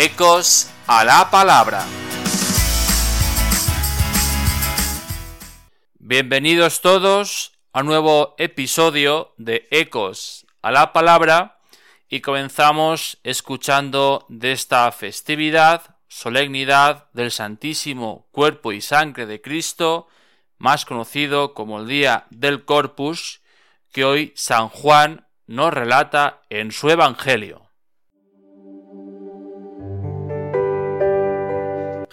Ecos a la palabra. Bienvenidos todos a un nuevo episodio de Ecos a la palabra y comenzamos escuchando de esta festividad, solemnidad del Santísimo Cuerpo y Sangre de Cristo, más conocido como el Día del Corpus, que hoy San Juan nos relata en su Evangelio.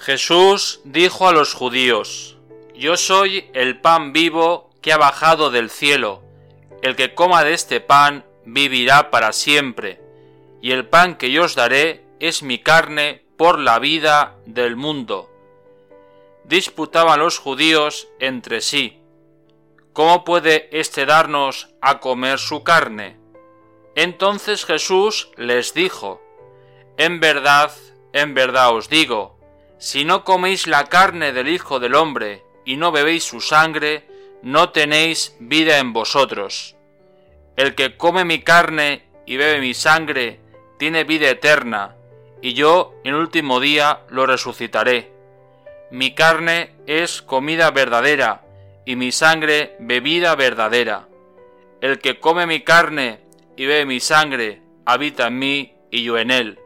Jesús dijo a los judíos, Yo soy el pan vivo que ha bajado del cielo, el que coma de este pan vivirá para siempre, y el pan que yo os daré es mi carne por la vida del mundo. Disputaban los judíos entre sí, ¿cómo puede éste darnos a comer su carne? Entonces Jesús les dijo, En verdad, en verdad os digo, si no coméis la carne del Hijo del Hombre y no bebéis su sangre, no tenéis vida en vosotros. El que come mi carne y bebe mi sangre tiene vida eterna, y yo en último día lo resucitaré. Mi carne es comida verdadera, y mi sangre bebida verdadera. El que come mi carne y bebe mi sangre habita en mí y yo en él.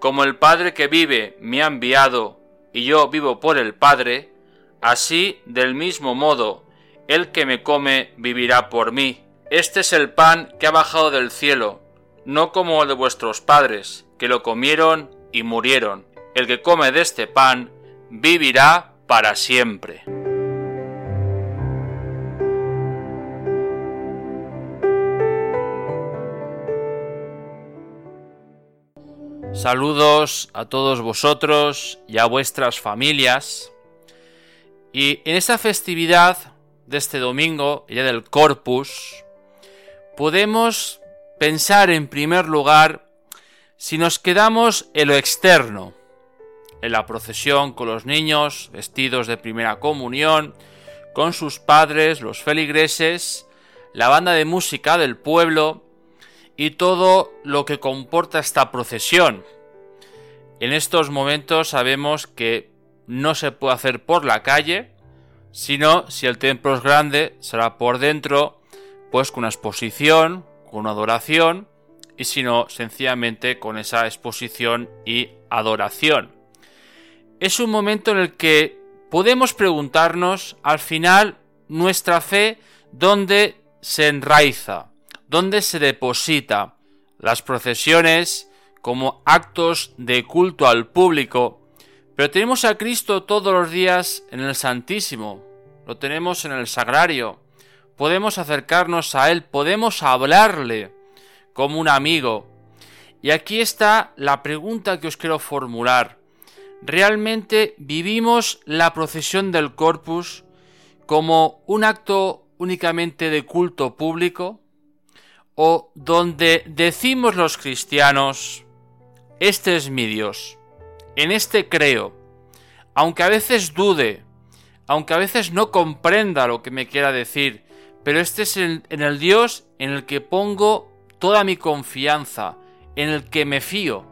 Como el Padre que vive me ha enviado, y yo vivo por el Padre, así del mismo modo el que me come vivirá por mí. Este es el pan que ha bajado del cielo, no como el de vuestros padres, que lo comieron y murieron. El que come de este pan vivirá para siempre. Saludos a todos vosotros y a vuestras familias. Y en esta festividad de este domingo, el día del Corpus, podemos pensar en primer lugar si nos quedamos en lo externo, en la procesión con los niños vestidos de primera comunión, con sus padres, los feligreses, la banda de música del pueblo y todo lo que comporta esta procesión. En estos momentos sabemos que no se puede hacer por la calle, sino si el templo es grande, será por dentro pues con una exposición, con una adoración, y si no, sencillamente con esa exposición y adoración. Es un momento en el que podemos preguntarnos al final nuestra fe dónde se enraiza, dónde se deposita. Las procesiones como actos de culto al público, pero tenemos a Cristo todos los días en el Santísimo, lo tenemos en el Sagrario, podemos acercarnos a Él, podemos hablarle como un amigo. Y aquí está la pregunta que os quiero formular. ¿Realmente vivimos la procesión del Corpus como un acto únicamente de culto público? ¿O donde decimos los cristianos, este es mi Dios, en este creo, aunque a veces dude, aunque a veces no comprenda lo que me quiera decir, pero este es en el Dios en el que pongo toda mi confianza, en el que me fío.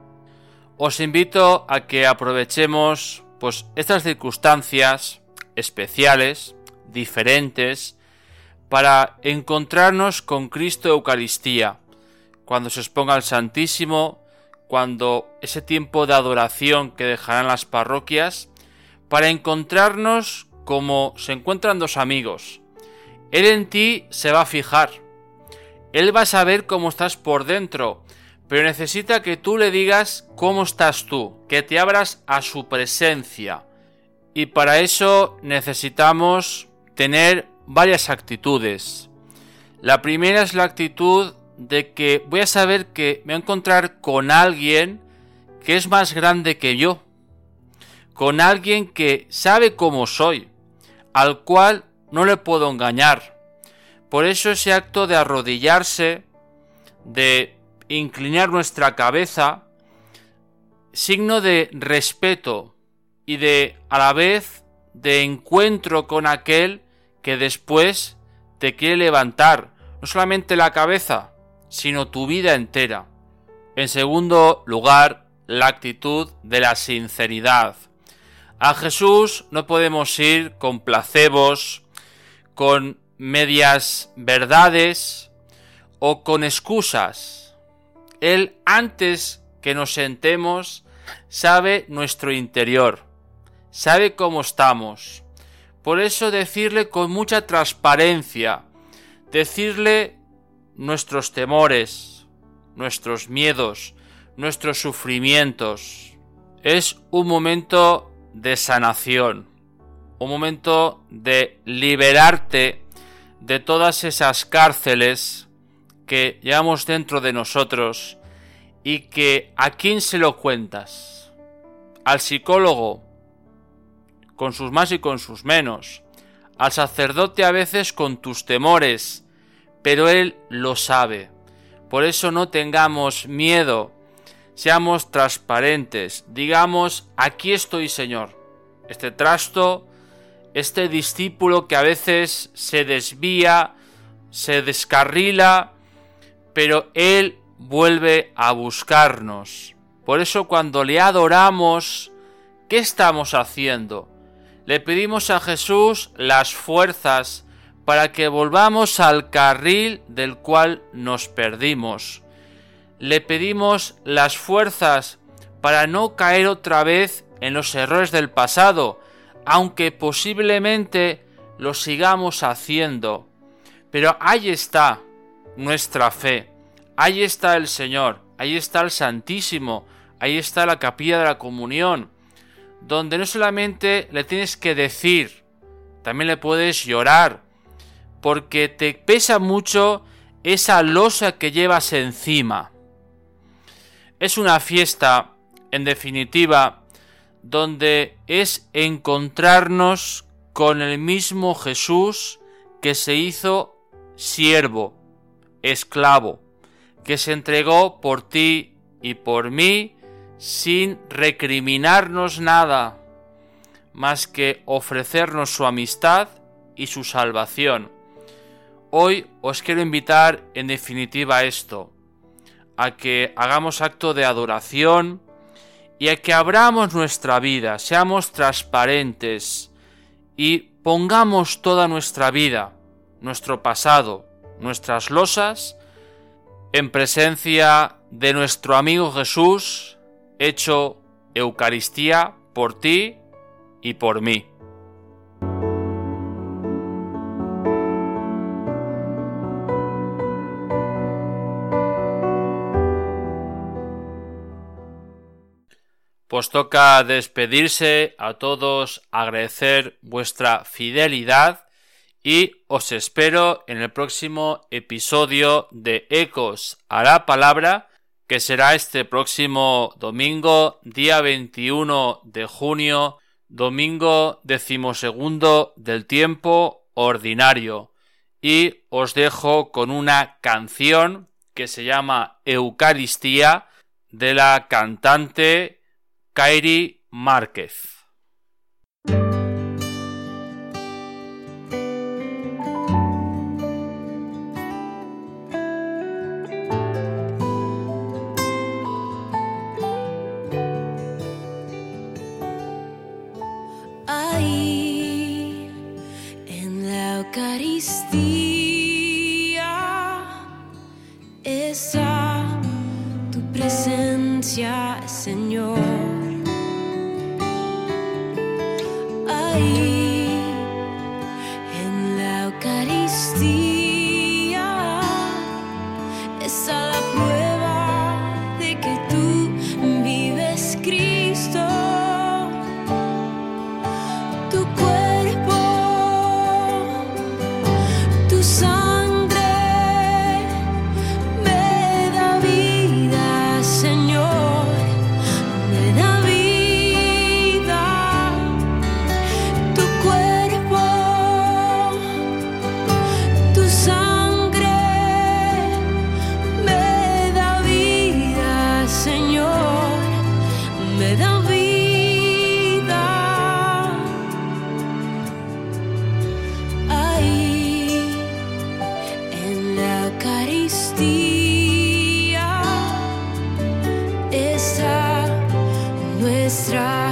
Os invito a que aprovechemos pues estas circunstancias especiales, diferentes, para encontrarnos con Cristo Eucaristía, cuando se exponga el Santísimo, cuando ese tiempo de adoración que dejarán las parroquias, para encontrarnos como se encuentran dos amigos, él en ti se va a fijar. Él va a saber cómo estás por dentro, pero necesita que tú le digas cómo estás tú, que te abras a su presencia. Y para eso necesitamos tener varias actitudes. La primera es la actitud de que voy a saber que me voy a encontrar con alguien que es más grande que yo, con alguien que sabe cómo soy, al cual no le puedo engañar. Por eso ese acto de arrodillarse, de inclinar nuestra cabeza, signo de respeto y de a la vez de encuentro con aquel que después te quiere levantar, no solamente la cabeza, sino tu vida entera. En segundo lugar, la actitud de la sinceridad. A Jesús no podemos ir con placebos, con medias verdades o con excusas. Él antes que nos sentemos sabe nuestro interior, sabe cómo estamos. Por eso decirle con mucha transparencia, decirle nuestros temores, nuestros miedos, nuestros sufrimientos. Es un momento de sanación, un momento de liberarte de todas esas cárceles que llevamos dentro de nosotros y que a quién se lo cuentas, al psicólogo, con sus más y con sus menos, al sacerdote a veces con tus temores, pero él lo sabe. Por eso no tengamos miedo seamos transparentes, digamos, aquí estoy Señor. Este trasto, este discípulo que a veces se desvía, se descarrila, pero Él vuelve a buscarnos. Por eso cuando le adoramos, ¿qué estamos haciendo? Le pedimos a Jesús las fuerzas para que volvamos al carril del cual nos perdimos le pedimos las fuerzas para no caer otra vez en los errores del pasado, aunque posiblemente lo sigamos haciendo. Pero ahí está nuestra fe, ahí está el Señor, ahí está el Santísimo, ahí está la capilla de la comunión, donde no solamente le tienes que decir, también le puedes llorar, porque te pesa mucho esa losa que llevas encima. Es una fiesta, en definitiva, donde es encontrarnos con el mismo Jesús que se hizo siervo, esclavo, que se entregó por ti y por mí sin recriminarnos nada, más que ofrecernos su amistad y su salvación. Hoy os quiero invitar en definitiva a esto, a que hagamos acto de adoración y a que abramos nuestra vida, seamos transparentes y pongamos toda nuestra vida, nuestro pasado, nuestras losas, en presencia de nuestro amigo Jesús, hecho Eucaristía por ti y por mí. Pues toca despedirse a todos, agradecer vuestra fidelidad y os espero en el próximo episodio de Ecos a la Palabra, que será este próximo domingo, día 21 de junio, domingo decimosegundo del tiempo ordinario. Y os dejo con una canción que se llama Eucaristía de la cantante Kairi Márquez. Drive.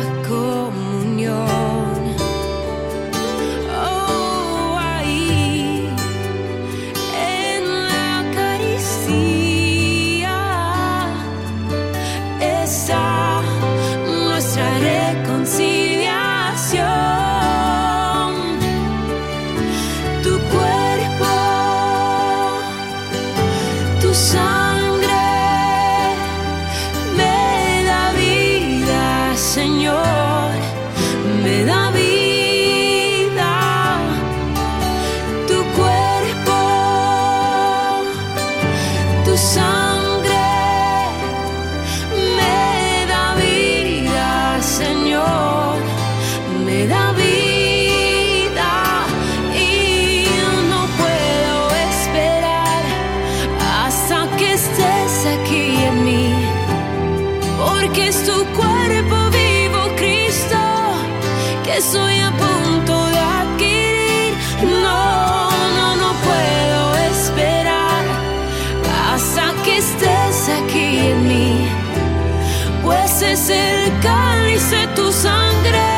el cálice tu sangre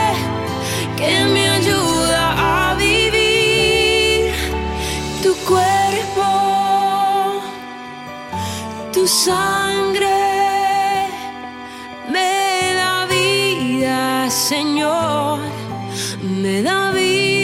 que me ayuda a vivir. Tu cuerpo, tu sangre me da vida, Señor, me da vida.